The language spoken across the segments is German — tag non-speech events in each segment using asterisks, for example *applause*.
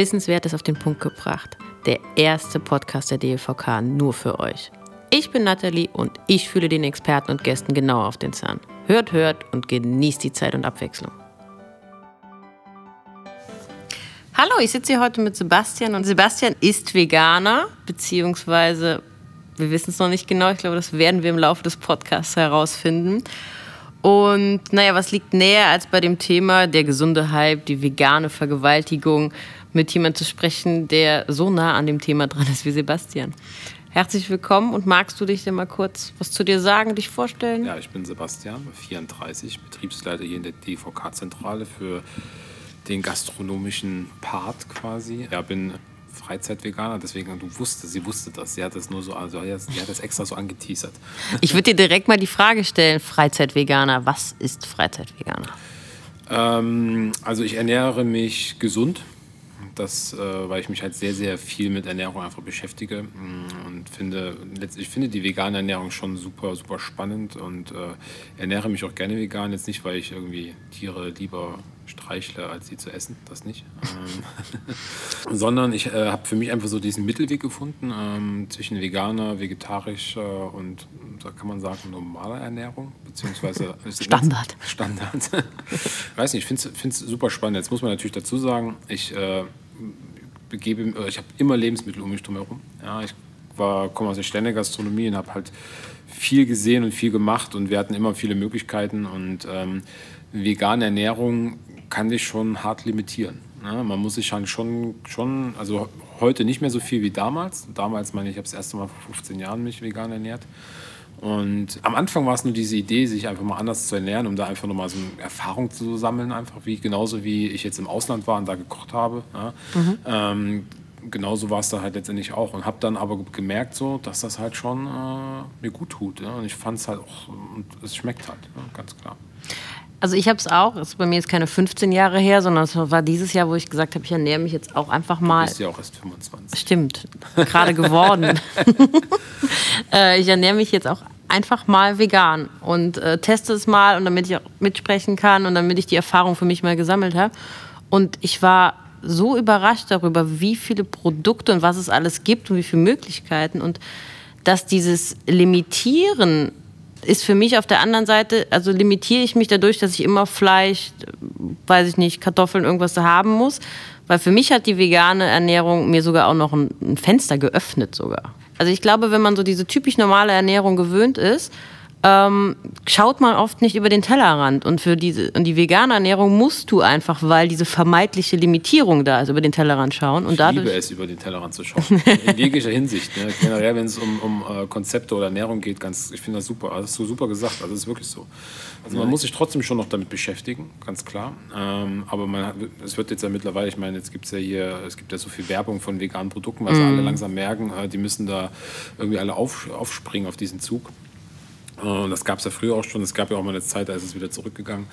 Wissenswertes auf den Punkt gebracht. Der erste Podcast der DLVK nur für euch. Ich bin Nathalie und ich fühle den Experten und Gästen genau auf den Zahn. Hört, hört und genießt die Zeit und Abwechslung. Hallo, ich sitze hier heute mit Sebastian und Sebastian ist Veganer, beziehungsweise wir wissen es noch nicht genau. Ich glaube, das werden wir im Laufe des Podcasts herausfinden. Und naja, was liegt näher als bei dem Thema der gesunde Hype, die vegane Vergewaltigung, mit jemandem zu sprechen, der so nah an dem Thema dran ist wie Sebastian. Herzlich willkommen und magst du dich denn mal kurz was zu dir sagen, dich vorstellen? Ja, ich bin Sebastian, 34, Betriebsleiter hier in der DVK-Zentrale für den gastronomischen Part quasi. Ja, bin Freizeitveganer, deswegen du wusste, sie wusste das. Sie hat das nur so, also sie hat das extra so angeteasert. Ich würde dir direkt mal die Frage stellen: Freizeitveganer, was ist Freizeitveganer? Ähm, also ich ernähre mich gesund. Das, äh, weil ich mich halt sehr, sehr viel mit Ernährung einfach beschäftige mm, und finde, ich finde die vegane Ernährung schon super, super spannend und äh, ernähre mich auch gerne vegan. Jetzt nicht, weil ich irgendwie Tiere lieber streichle, als sie zu essen, das nicht. Ähm, *laughs* sondern ich äh, habe für mich einfach so diesen Mittelweg gefunden ähm, zwischen veganer, vegetarischer und, da kann man sagen, normaler Ernährung, beziehungsweise *laughs* Standard. Standard. ich *laughs* weiß nicht, ich finde es super spannend. Jetzt muss man natürlich dazu sagen, ich äh, begebe, ich habe immer Lebensmittel um mich herum. Ja, ich komme aus der Ständegastronomie und habe halt viel gesehen und viel gemacht und wir hatten immer viele Möglichkeiten und ähm, vegane Ernährung kann dich schon hart limitieren. Ne? Man muss sich halt schon, schon, also heute nicht mehr so viel wie damals. Damals meine ich, ich habe das erste Mal vor 15 Jahren mich vegan ernährt. Und am Anfang war es nur diese Idee, sich einfach mal anders zu ernähren, um da einfach nochmal so eine Erfahrung zu sammeln, einfach wie genauso wie ich jetzt im Ausland war und da gekocht habe. Ja. Mhm. Ähm, genauso war es da halt letztendlich auch und habe dann aber gemerkt so, dass das halt schon äh, mir gut tut. Ja. Und ich fand es halt auch, und es schmeckt halt, ja, ganz klar. Also ich habe es auch, es ist bei mir jetzt keine 15 Jahre her, sondern es war dieses Jahr, wo ich gesagt habe, ich ernähre mich jetzt auch einfach mal. Du bist ja auch erst 25. Stimmt, gerade geworden. *laughs* äh, ich ernähre mich jetzt auch einfach mal vegan und äh, teste es mal und damit ich auch mitsprechen kann und damit ich die Erfahrung für mich mal gesammelt habe. Und ich war so überrascht darüber, wie viele Produkte und was es alles gibt und wie viele Möglichkeiten und dass dieses Limitieren ist für mich auf der anderen Seite, also limitiere ich mich dadurch, dass ich immer Fleisch, weiß ich nicht, Kartoffeln, irgendwas haben muss. Weil für mich hat die vegane Ernährung mir sogar auch noch ein, ein Fenster geöffnet sogar. Also ich glaube, wenn man so diese typisch normale Ernährung gewöhnt ist, ähm, schaut man oft nicht über den Tellerrand. Und für diese und die vegane Ernährung musst du einfach, weil diese vermeidliche Limitierung da ist, über den Tellerrand schauen. Und ich dadurch liebe es, über den Tellerrand zu schauen. In jeglicher Hinsicht. Ne? Generell, wenn es um, um uh, Konzepte oder Ernährung geht, ganz, ich finde das super. Das hast du super gesagt. Also, das ist wirklich so. Also, man muss sich trotzdem schon noch damit beschäftigen, ganz klar. Ähm, aber man es wird jetzt ja mittlerweile, ich meine, jetzt gibt es ja hier, es gibt ja so viel Werbung von veganen Produkten, weil mm. sie alle langsam merken, äh, die müssen da irgendwie alle auf, aufspringen auf diesen Zug. Und das gab es ja früher auch schon. Es gab ja auch mal eine Zeit, da ist es wieder zurückgegangen.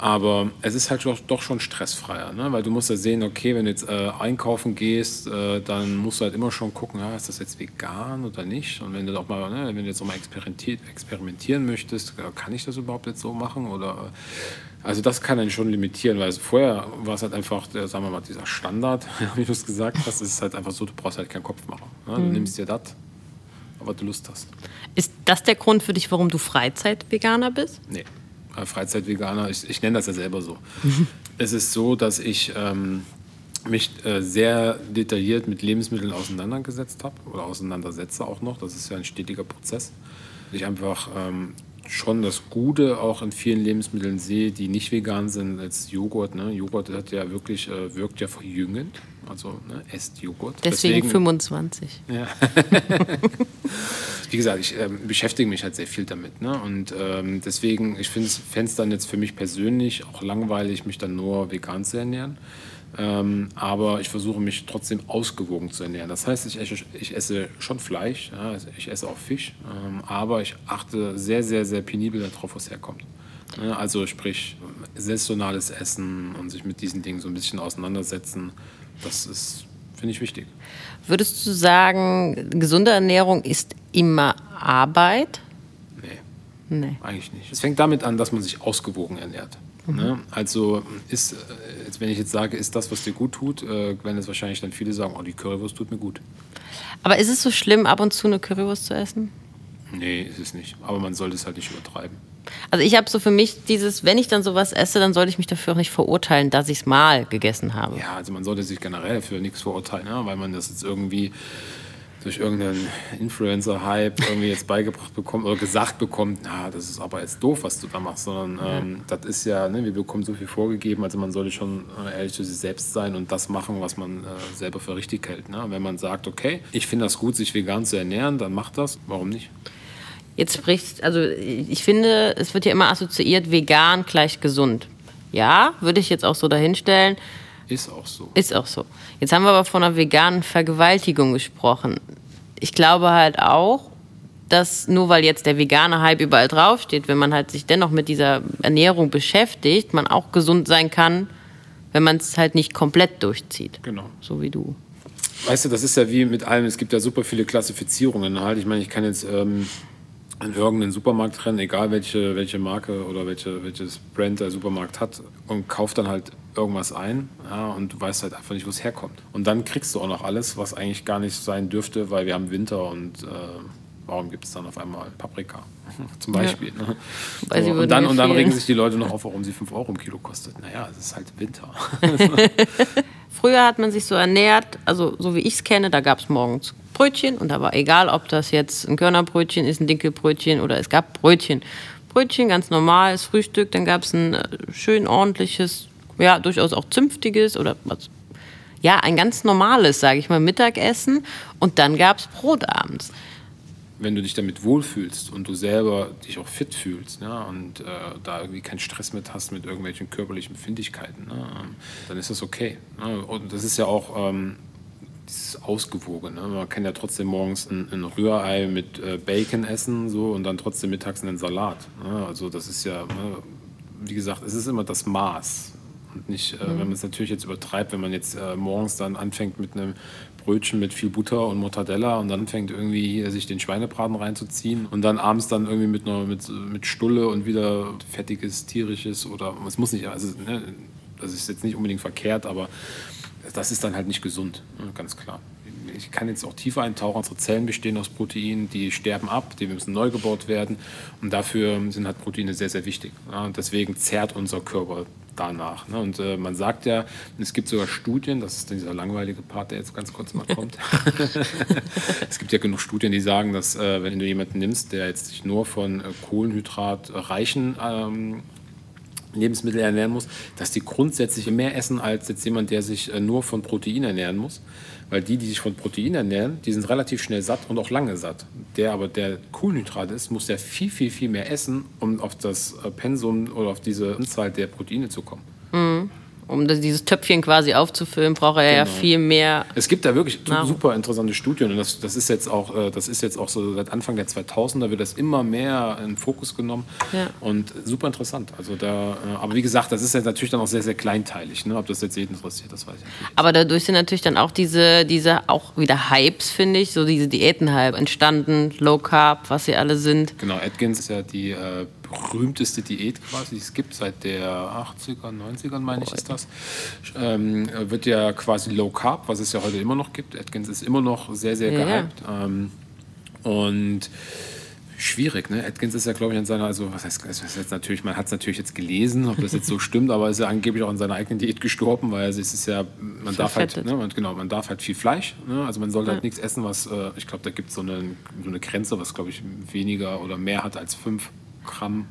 Aber es ist halt doch, schon stressfreier, ne? weil du musst ja sehen, okay, wenn du jetzt äh, einkaufen gehst, äh, dann musst du halt immer schon gucken, ja, ist das jetzt vegan oder nicht? Und wenn du doch mal, ne, wenn du jetzt auch mal experimentieren möchtest, äh, kann ich das überhaupt jetzt so machen? Oder äh, also das kann dann schon limitieren, weil vorher war es halt einfach, der, sagen wir mal, dieser Standard, *laughs* wie du es gesagt hast, ist halt einfach so, du brauchst halt keinen Kopf machen. Ne? Du mhm. nimmst dir das, aber du Lust hast. Ist das der Grund für dich, warum du Freizeitveganer bist? Nee, Freizeitveganer, ich, ich nenne das ja selber so. *laughs* es ist so, dass ich ähm, mich äh, sehr detailliert mit Lebensmitteln auseinandergesetzt habe oder auseinandersetze auch noch. Das ist ja ein stetiger Prozess. Ich einfach ähm, schon das Gute auch in vielen Lebensmitteln sehe, die nicht vegan sind, als Joghurt. Ne? Joghurt hat ja wirklich, äh, wirkt ja verjüngend. Also ne, esst Joghurt. Deswegen, Deswegen 25. Ja. *laughs* Wie gesagt, ich äh, beschäftige mich halt sehr viel damit. Ne? Und ähm, deswegen, ich finde es dann jetzt für mich persönlich auch langweilig, mich dann nur vegan zu ernähren. Ähm, aber ich versuche mich trotzdem ausgewogen zu ernähren. Das heißt, ich, ich, ich esse schon Fleisch, ja, ich esse auch Fisch, ähm, aber ich achte sehr, sehr, sehr penibel darauf, was herkommt. Ja, also sprich, saisonales Essen und sich mit diesen Dingen so ein bisschen auseinandersetzen, das ist, finde ich, wichtig. Würdest du sagen, gesunde Ernährung ist immer Arbeit? Nee. Nee. Eigentlich nicht. Es fängt damit an, dass man sich ausgewogen ernährt. Mhm. Ne? Also ist, wenn ich jetzt sage, ist das, was dir gut tut, äh, werden es wahrscheinlich dann viele sagen, oh, die Currywurst tut mir gut. Aber ist es so schlimm, ab und zu eine Currywurst zu essen? Nee, ist es nicht. Aber man sollte es halt nicht übertreiben. Also ich habe so für mich dieses, wenn ich dann sowas esse, dann sollte ich mich dafür auch nicht verurteilen, dass ich es mal gegessen habe. Ja, also man sollte sich generell für nichts verurteilen, ja, weil man das jetzt irgendwie durch irgendeinen Influencer-Hype irgendwie jetzt beigebracht bekommt oder gesagt bekommt, na, das ist aber jetzt doof, was du da machst, sondern ähm, das ist ja, ne, wir bekommen so viel vorgegeben, also man sollte schon ehrlich zu sich selbst sein und das machen, was man äh, selber für richtig hält. Ne? Wenn man sagt, okay, ich finde das gut, sich vegan zu ernähren, dann macht das, warum nicht? Jetzt spricht, also ich finde, es wird ja immer assoziiert, vegan gleich gesund. Ja, würde ich jetzt auch so dahinstellen. Ist auch so. Ist auch so. Jetzt haben wir aber von einer veganen Vergewaltigung gesprochen. Ich glaube halt auch, dass nur weil jetzt der vegane Hype überall draufsteht, wenn man halt sich dennoch mit dieser Ernährung beschäftigt, man auch gesund sein kann, wenn man es halt nicht komplett durchzieht. Genau. So wie du. Weißt du, das ist ja wie mit allem, es gibt ja super viele Klassifizierungen halt. Ich meine, ich kann jetzt ähm, in irgendeinen Supermarkt rennen, egal welche, welche Marke oder welche, welches Brand der Supermarkt hat, und kauft dann halt irgendwas ein ja, und du weißt halt einfach nicht, wo es herkommt. Und dann kriegst du auch noch alles, was eigentlich gar nicht sein dürfte, weil wir haben Winter und äh, warum gibt es dann auf einmal Paprika *laughs* zum Beispiel. Ja. Ne? So, und, dann, und dann regen sich die Leute noch auf, warum sie 5 Euro im Kilo kostet. Naja, es ist halt Winter. *laughs* Früher hat man sich so ernährt, also so wie ich es kenne, da gab es morgens Brötchen und da war egal, ob das jetzt ein Körnerbrötchen ist, ein Dinkelbrötchen oder es gab Brötchen. Brötchen, ganz normales Frühstück, dann gab es ein äh, schön ordentliches, ja, durchaus auch zünftiges oder was, ja, ein ganz normales, sage ich mal, Mittagessen und dann gab es Brot abends. Wenn du dich damit wohlfühlst und du selber dich auch fit fühlst ne, und äh, da irgendwie keinen Stress mit hast mit irgendwelchen körperlichen Befindlichkeiten, ne, dann ist das okay. Ne? Und das ist ja auch ähm, dieses Ausgewogene. Man kann ja trotzdem morgens ein, ein Rührei mit äh, Bacon essen so, und dann trotzdem mittags einen Salat. Ne? Also das ist ja, ne, wie gesagt, es ist immer das Maß. Und nicht, äh, mhm. wenn man es natürlich jetzt übertreibt, wenn man jetzt äh, morgens dann anfängt mit einem Brötchen mit viel Butter und Mortadella und dann fängt irgendwie hier sich den Schweinebraten reinzuziehen und dann abends dann irgendwie mit, einer, mit, mit Stulle und wieder fettiges, tierisches oder es muss nicht, also ne, das ist jetzt nicht unbedingt verkehrt, aber das ist dann halt nicht gesund, ne, ganz klar. Ich kann jetzt auch tiefer eintauchen. Unsere Zellen bestehen aus Proteinen, die sterben ab, die müssen neu gebaut werden. Und dafür sind halt Proteine sehr, sehr wichtig. und deswegen zehrt unser Körper danach. Ne? Und äh, man sagt ja, es gibt sogar Studien, das ist dieser langweilige Part, der jetzt ganz kurz mal kommt. *laughs* es gibt ja genug Studien, die sagen, dass äh, wenn du jemanden nimmst, der jetzt sich nur von äh, kohlenhydratreichen ähm, Lebensmittel ernähren muss, dass die grundsätzlich mehr essen als jetzt jemand, der sich äh, nur von Protein ernähren muss. Weil die, die sich von Protein ernähren, die sind relativ schnell satt und auch lange satt. Der aber, der Kohlenhydrat ist, muss ja viel, viel, viel mehr essen, um auf das äh, Pensum oder auf diese Anzahl der Proteine zu kommen. Um dieses Töpfchen quasi aufzufüllen, braucht er genau. ja viel mehr. Es gibt da wirklich Nahrung. super interessante Studien und das, das, ist jetzt auch, äh, das ist jetzt auch so seit Anfang der 2000er wird das immer mehr in Fokus genommen ja. und super interessant. Also da, äh, aber wie gesagt, das ist jetzt natürlich dann auch sehr, sehr kleinteilig. Ne? Ob das jetzt jeden interessiert, das weiß ich nicht. Aber dadurch sind natürlich dann auch diese, diese auch wieder Hypes, finde ich, so diese Diäten-Hype entstanden, Low Carb, was sie alle sind. Genau, Atkins ist ja die äh, berühmteste Diät quasi, die es gibt, seit der 80er, 90ern meine ich ist das. Ähm, wird ja quasi Low Carb, was es ja heute immer noch gibt. Atkins ist immer noch sehr, sehr ja. gehypt. Ähm, und schwierig, ne? Atkins ist ja, glaube ich, an seiner, also was heißt, was jetzt natürlich, man hat es natürlich jetzt gelesen, ob das jetzt so *laughs* stimmt, aber ist ja angeblich auch an seiner eigenen Diät gestorben, weil es ist ja, man darf halt, ne, man, genau, man darf halt viel Fleisch, ne? also man sollte halt ja. nichts essen, was, äh, ich glaube, da gibt so es so eine Grenze, was, glaube ich, weniger oder mehr hat als fünf Gramm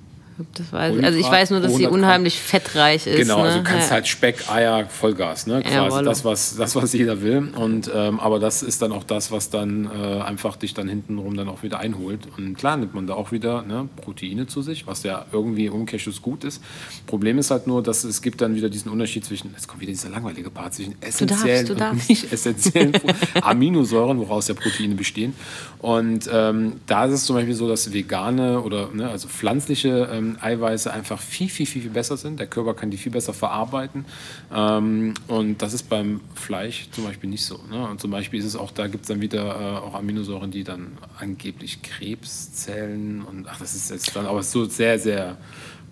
das weiß, also ich weiß nur, dass sie unheimlich fettreich ist. Genau, ne? also du kannst ja. halt Speck, Eier, Vollgas, ne? Quasi das, was, das, was jeder will. Und, ähm, aber das ist dann auch das, was dann äh, einfach dich dann hintenrum dann auch wieder einholt. Und klar nimmt man da auch wieder ne, Proteine zu sich, was ja irgendwie im Umkehrschluss gut ist. Problem ist halt nur, dass es gibt dann wieder diesen Unterschied zwischen, jetzt kommt wieder dieser langweilige Part, zwischen essentiellen du darfst, du darfst. und nicht essentiellen Aminosäuren, woraus ja Proteine bestehen. Und ähm, da ist es zum Beispiel so, dass vegane oder ne, also pflanzliche ähm, ähm, Eiweiße einfach viel, viel, viel, viel besser sind. Der Körper kann die viel besser verarbeiten. Ähm, und das ist beim Fleisch zum Beispiel nicht so. Ne? Und zum Beispiel ist es auch, da gibt es dann wieder äh, auch Aminosäuren, die dann angeblich Krebszellen und ach, das ist jetzt dann aber so sehr, sehr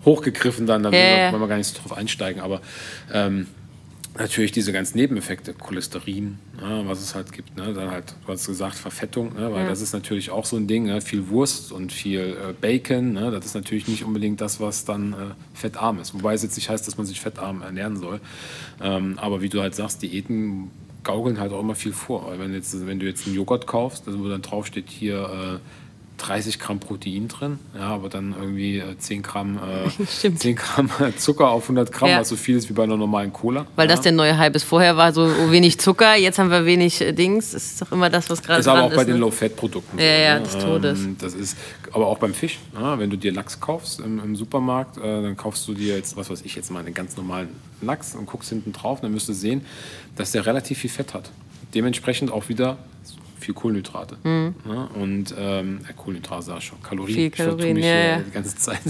hochgegriffen dann, da yeah. wollen wir gar nicht so drauf einsteigen. Aber ähm, natürlich diese ganzen Nebeneffekte, Cholesterin, ja, was es halt gibt. Ne? Dann halt, du hast gesagt, Verfettung, ne? weil ja. das ist natürlich auch so ein Ding. Ne? Viel Wurst und viel äh, Bacon, ne? das ist natürlich nicht unbedingt das, was dann äh, fettarm ist. Wobei es jetzt nicht heißt, dass man sich fettarm ernähren soll. Ähm, aber wie du halt sagst, Diäten gaukeln halt auch immer viel vor. Wenn, jetzt, wenn du jetzt einen Joghurt kaufst, also wo dann draufsteht hier... Äh, 30 Gramm Protein drin, ja, aber dann irgendwie 10 äh, Gramm, äh, *laughs* 10 Gramm *laughs* Zucker auf 100 Gramm, ja. was so viel ist wie bei einer normalen Cola. Weil ja. das der neue Hype ist. Vorher war so wenig Zucker, jetzt haben wir wenig äh, Dings. Das ist doch immer das, was gerade ist. Ist aber auch bei ne? den Low-Fat-Produkten. Ja, ja, ne? des Todes. Ähm, das ist, aber auch beim Fisch. Ja, wenn du dir Lachs kaufst im, im Supermarkt, äh, dann kaufst du dir jetzt, was weiß ich, jetzt mal einen ganz normalen Lachs und guckst hinten drauf, dann wirst du sehen, dass der relativ viel Fett hat. Dementsprechend auch wieder viel Kohlenhydrate. Mhm. Ja, und ähm, Kohlenhydrate sag schon, Kalorien. Viel Kalorien, mich, ja, ja. die ganze Zeit.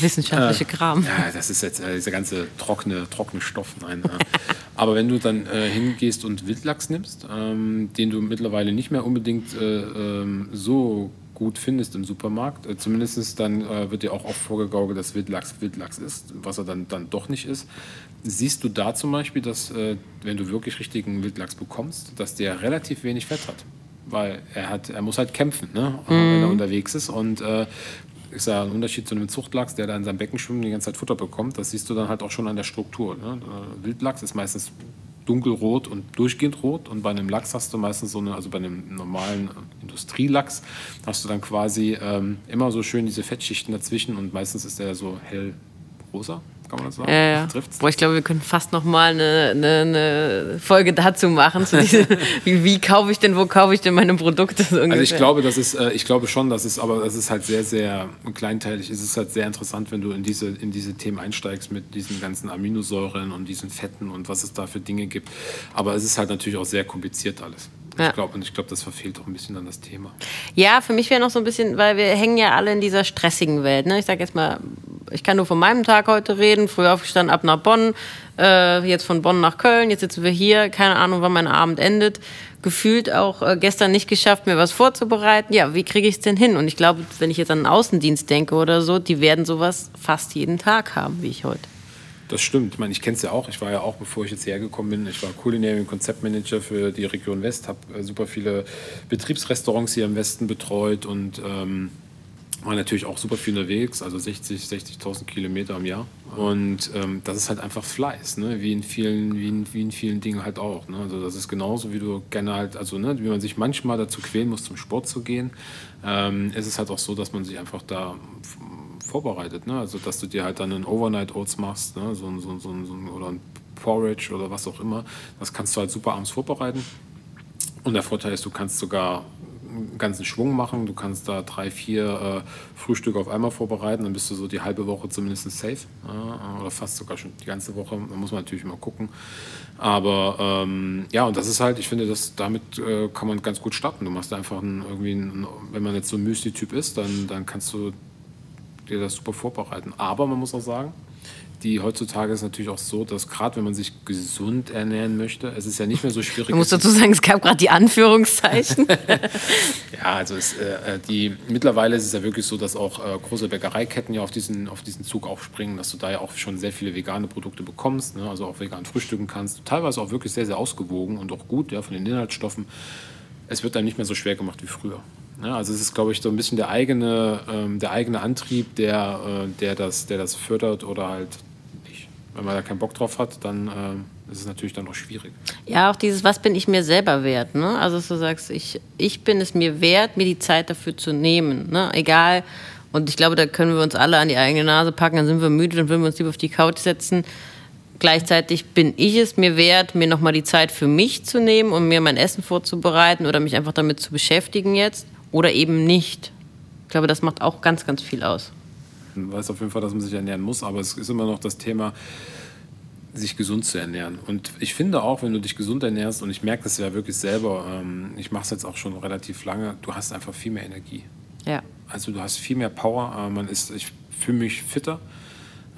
Wissenschaftliche äh, Kram. Ja, das ist jetzt äh, dieser ganze trockene, trockene Stoff. Nein, äh. *laughs* Aber wenn du dann äh, hingehst und Wildlachs nimmst, ähm, den du mittlerweile nicht mehr unbedingt äh, ähm, so gut findest im Supermarkt. Äh, Zumindest dann äh, wird dir auch oft vorgegaukelt, dass Wildlachs Wildlachs ist, was er dann, dann doch nicht ist. Siehst du da zum Beispiel, dass äh, wenn du wirklich richtigen Wildlachs bekommst, dass der relativ wenig Fett hat? Weil er hat, er muss halt kämpfen, ne? Mhm. wenn er unterwegs ist. Und äh, ist ja ein Unterschied zu einem Zuchtlachs, der da in seinem Becken schwimmt und die ganze Zeit Futter bekommt. Das siehst du dann halt auch schon an der Struktur. Ne? Äh, Wildlachs ist meistens dunkelrot und durchgehend rot. Und bei einem Lachs hast du meistens so eine, also bei einem normalen Industrielachs, hast du dann quasi ähm, immer so schön diese Fettschichten dazwischen und meistens ist der so hell rosa kann man das sagen? Ja, ja. Boah, ich glaube, wir können fast noch mal eine, eine, eine Folge dazu machen. Zu diese, *laughs* wie, wie, kaufe ich denn, wo kaufe ich denn meine Produkte? So also ich glaube, das ist, äh, ich glaube schon, dass es, aber das ist halt sehr, sehr kleinteilig. Es ist halt sehr interessant, wenn du in diese, in diese Themen einsteigst mit diesen ganzen Aminosäuren und diesen Fetten und was es da für Dinge gibt. Aber es ist halt natürlich auch sehr kompliziert alles. Ja. Ich glaube, und ich glaube, das verfehlt auch ein bisschen dann das Thema. Ja, für mich wäre noch so ein bisschen, weil wir hängen ja alle in dieser stressigen Welt. Ne? Ich sage jetzt mal, ich kann nur von meinem Tag heute reden. Früh aufgestanden, ab nach Bonn, äh, jetzt von Bonn nach Köln, jetzt sitzen wir hier, keine Ahnung, wann mein Abend endet. Gefühlt auch äh, gestern nicht geschafft, mir was vorzubereiten. Ja, wie kriege ich es denn hin? Und ich glaube, wenn ich jetzt an den Außendienst denke oder so, die werden sowas fast jeden Tag haben, wie ich heute. Das stimmt. Ich meine, ich kenne es ja auch. Ich war ja auch, bevor ich jetzt hergekommen bin, ich war Culinary Konzeptmanager für die Region West, habe äh, super viele Betriebsrestaurants hier im Westen betreut und ähm, war natürlich auch super viel unterwegs, also 60, 60.000 Kilometer im Jahr. Und ähm, das ist halt einfach Fleiß, ne? wie, in vielen, wie, in, wie in vielen Dingen halt auch. Ne? Also das ist genauso, wie du gerne halt, also ne, wie man sich manchmal dazu quälen muss, zum Sport zu gehen, ähm, ist es halt auch so, dass man sich einfach da vorbereitet. Ne? Also, dass du dir halt dann einen Overnight Oats machst, ne? so, so, so, so, oder ein Porridge oder was auch immer. Das kannst du halt super abends vorbereiten. Und der Vorteil ist, du kannst sogar einen ganzen Schwung machen. Du kannst da drei, vier äh, Frühstücke auf einmal vorbereiten. Dann bist du so die halbe Woche zumindest safe. Äh, oder fast sogar schon die ganze Woche. Da muss man natürlich immer gucken. Aber ähm, ja, und das ist halt, ich finde, dass damit äh, kann man ganz gut starten. Du machst einfach einen, irgendwie, einen, wenn man jetzt so ein Müsli-Typ ist, dann, dann kannst du dir das super vorbereiten. Aber man muss auch sagen, die heutzutage ist natürlich auch so, dass gerade wenn man sich gesund ernähren möchte, es ist ja nicht mehr so schwierig. *laughs* Du musst dazu sagen, es gab gerade die Anführungszeichen. *laughs* *laughs* ja, also es, äh, die, mittlerweile ist es ja wirklich so, dass auch äh, große Bäckereiketten ja auf diesen, auf diesen Zug aufspringen, dass du da ja auch schon sehr viele vegane Produkte bekommst, ne? also auch vegan frühstücken kannst. Teilweise auch wirklich sehr, sehr ausgewogen und auch gut ja, von den Inhaltsstoffen. Es wird einem nicht mehr so schwer gemacht wie früher. Ja, also es ist, glaube ich, so ein bisschen der eigene, ähm, der eigene Antrieb, der, äh, der, das, der das fördert oder halt nicht. Wenn man da keinen Bock drauf hat, dann äh, ist es natürlich dann auch schwierig. Ja, auch dieses, was bin ich mir selber wert? Ne? Also dass du sagst, ich, ich bin es mir wert, mir die Zeit dafür zu nehmen. Ne? Egal, und ich glaube, da können wir uns alle an die eigene Nase packen, dann sind wir müde, dann würden wir uns lieber auf die Couch setzen. Gleichzeitig bin ich es mir wert, mir nochmal die Zeit für mich zu nehmen, um mir mein Essen vorzubereiten oder mich einfach damit zu beschäftigen jetzt oder eben nicht. Ich glaube, das macht auch ganz, ganz viel aus. Man weiß auf jeden Fall, dass man sich ernähren muss, aber es ist immer noch das Thema, sich gesund zu ernähren. Und ich finde auch, wenn du dich gesund ernährst, und ich merke das ja wirklich selber, ähm, ich mache es jetzt auch schon relativ lange, du hast einfach viel mehr Energie. Ja. Also du hast viel mehr Power. Äh, man ist, ich fühle mich fitter.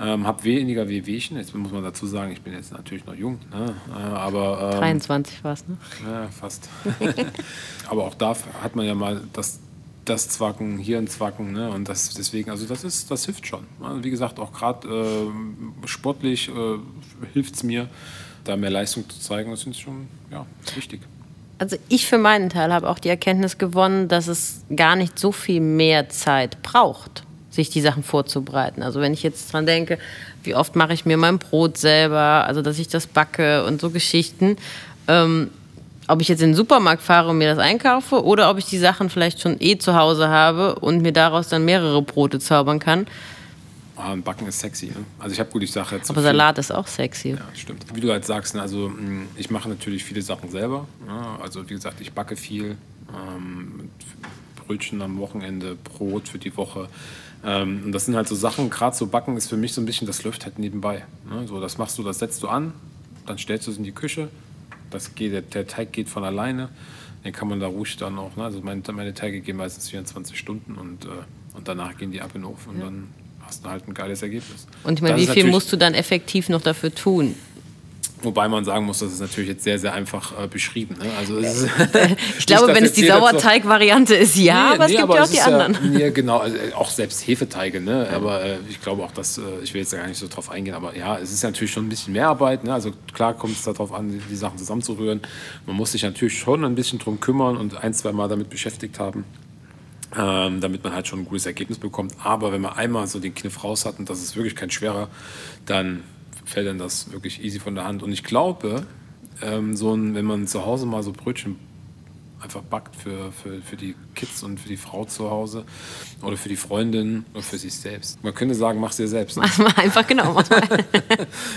Ähm, habe weniger Wehwehchen. Jetzt muss man dazu sagen, ich bin jetzt natürlich noch jung. Ne? Äh, aber, ähm, 23 war es, ne? Ja, fast. *laughs* aber auch da hat man ja mal das, das Zwacken, hier ein Zwacken. Ne? Und das, deswegen, also das, ist, das hilft schon. Also wie gesagt, auch gerade äh, sportlich äh, hilft es mir, da mehr Leistung zu zeigen. Das ist schon ja, wichtig. Also ich für meinen Teil habe auch die Erkenntnis gewonnen, dass es gar nicht so viel mehr Zeit braucht sich die Sachen vorzubereiten. Also wenn ich jetzt dran denke, wie oft mache ich mir mein Brot selber, also dass ich das backe und so Geschichten. Ähm, ob ich jetzt in den Supermarkt fahre und mir das einkaufe oder ob ich die Sachen vielleicht schon eh zu Hause habe und mir daraus dann mehrere Brote zaubern kann. Ah, Backen ist sexy. Ne? Also ich habe gut, ich sage jetzt. Aber Salat ist auch sexy. Ja, stimmt. Wie du halt sagst, ne, also mm, ich mache natürlich viele Sachen selber. Ja, also wie gesagt, ich backe viel. Ähm, Brötchen am Wochenende, Brot für die Woche. Ähm, und das sind halt so Sachen, gerade so Backen ist für mich so ein bisschen, das läuft halt nebenbei. Ne? So, das machst du, das setzt du an, dann stellst du es in die Küche, das geht, der, der Teig geht von alleine. Den kann man da ruhig dann auch, ne? also meine, meine Teige gehen meistens 24 Stunden und, äh, und danach gehen die ab in den Ofen und ja. dann hast du halt ein geiles Ergebnis. Und ich meine, wie viel musst du dann effektiv noch dafür tun? Wobei man sagen muss, das ist natürlich jetzt sehr, sehr einfach äh, beschrieben. Ne? Also *laughs* *laughs* ich glaube, wenn es die Sauerteig-Variante ist, ja, nee, aber es gibt aber ja auch die anderen. Ja, *laughs* nee, genau, also auch selbst Hefeteige. Ne? Aber äh, ich glaube auch, dass, äh, ich will jetzt gar nicht so drauf eingehen, aber ja, es ist natürlich schon ein bisschen mehr Arbeit. Ne? Also klar kommt es darauf an, die, die, Sachen zusammenzurühren. Man muss sich natürlich schon ein bisschen drum kümmern und ein, zwei Mal damit beschäftigt haben. Ähm, damit man halt schon ein gutes Ergebnis bekommt. Aber wenn man einmal so den Kniff raus hat und das ist wirklich kein schwerer, dann fällt dann das wirklich easy von der Hand. Und ich glaube, ähm, so ein, wenn man zu Hause mal so Brötchen einfach backt für, für, für die Kids und für die Frau zu Hause oder für die Freundin oder für sich selbst. Man könnte sagen, mach es dir selbst. Ne? Mach *laughs* mal einfach genau. Mach mal.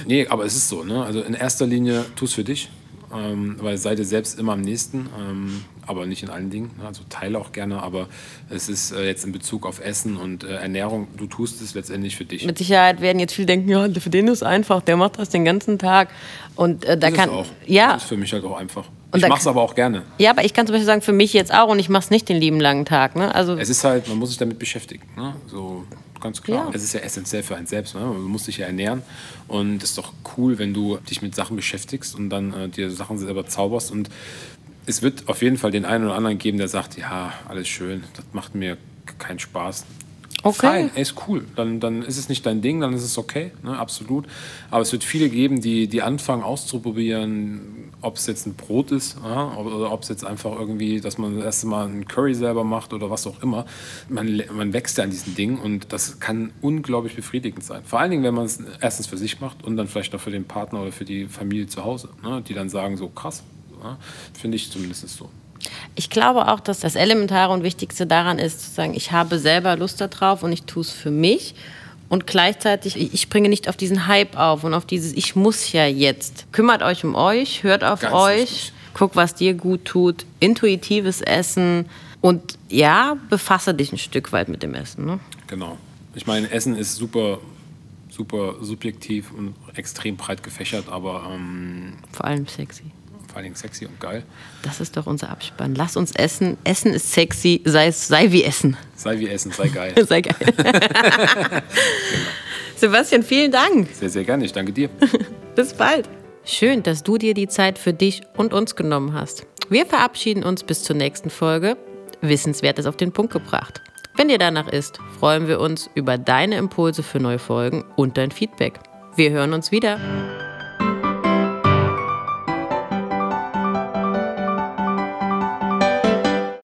nee, aber es ist so. Ne? Also in erster Linie tu es für dich ähm, weil sei dir selbst immer am nächsten, ähm, aber nicht in allen Dingen. Also teile auch gerne, aber es ist äh, jetzt in Bezug auf Essen und äh, Ernährung, du tust es letztendlich für dich. Mit Sicherheit werden jetzt viele denken, ja, für den ist es einfach, der macht das den ganzen Tag. Und äh, da ist kann. auch. Ja. Das ist für mich halt auch einfach. Und ich mache es aber auch gerne. Ja, aber ich kann zum Beispiel sagen, für mich jetzt auch und ich mache es nicht den lieben langen Tag. Ne? Also es ist halt, man muss sich damit beschäftigen. Ne? So, ganz klar. Ja. Es ist ja essentiell für einen selbst. Ne? Man muss sich ja ernähren. Und es ist doch cool, wenn du dich mit Sachen beschäftigst und dann äh, dir Sachen selber zauberst. Und es wird auf jeden Fall den einen oder anderen geben, der sagt, ja, alles schön, das macht mir keinen Spaß. Okay. Fein, ey, ist cool. Dann, dann ist es nicht dein Ding, dann ist es okay, ne, absolut. Aber es wird viele geben, die, die anfangen auszuprobieren, ob es jetzt ein Brot ist ja, oder ob es jetzt einfach irgendwie, dass man das erste Mal einen Curry selber macht oder was auch immer. Man, man wächst ja an diesen Dingen und das kann unglaublich befriedigend sein. Vor allen Dingen, wenn man es erstens für sich macht und dann vielleicht auch für den Partner oder für die Familie zu Hause, ne, die dann sagen so krass, ja, finde ich zumindest so. Ich glaube auch, dass das Elementare und Wichtigste daran ist, zu sagen, ich habe selber Lust darauf und ich tue es für mich. Und gleichzeitig, ich springe nicht auf diesen Hype auf und auf dieses Ich muss ja jetzt. Kümmert euch um euch, hört auf Ganz euch, wichtig. guck, was dir gut tut, intuitives Essen und ja, befasse dich ein Stück weit mit dem Essen. Ne? Genau. Ich meine, Essen ist super, super subjektiv und extrem breit gefächert, aber. Ähm, Vor allem sexy vor allen Dingen sexy und geil. Das ist doch unser Abspann. Lass uns essen. Essen ist sexy, sei, sei wie Essen. Sei wie Essen, sei geil. *laughs* sei geil. genau. *laughs* Sebastian, vielen Dank. Sehr, sehr gerne. Ich danke dir. *laughs* Bis bald. Schön, dass du dir die Zeit für dich und uns genommen hast. Wir verabschieden uns bis zur nächsten Folge. Wissenswertes auf den Punkt gebracht. Wenn dir danach ist, freuen wir uns über deine Impulse für neue Folgen und dein Feedback. Wir hören uns wieder.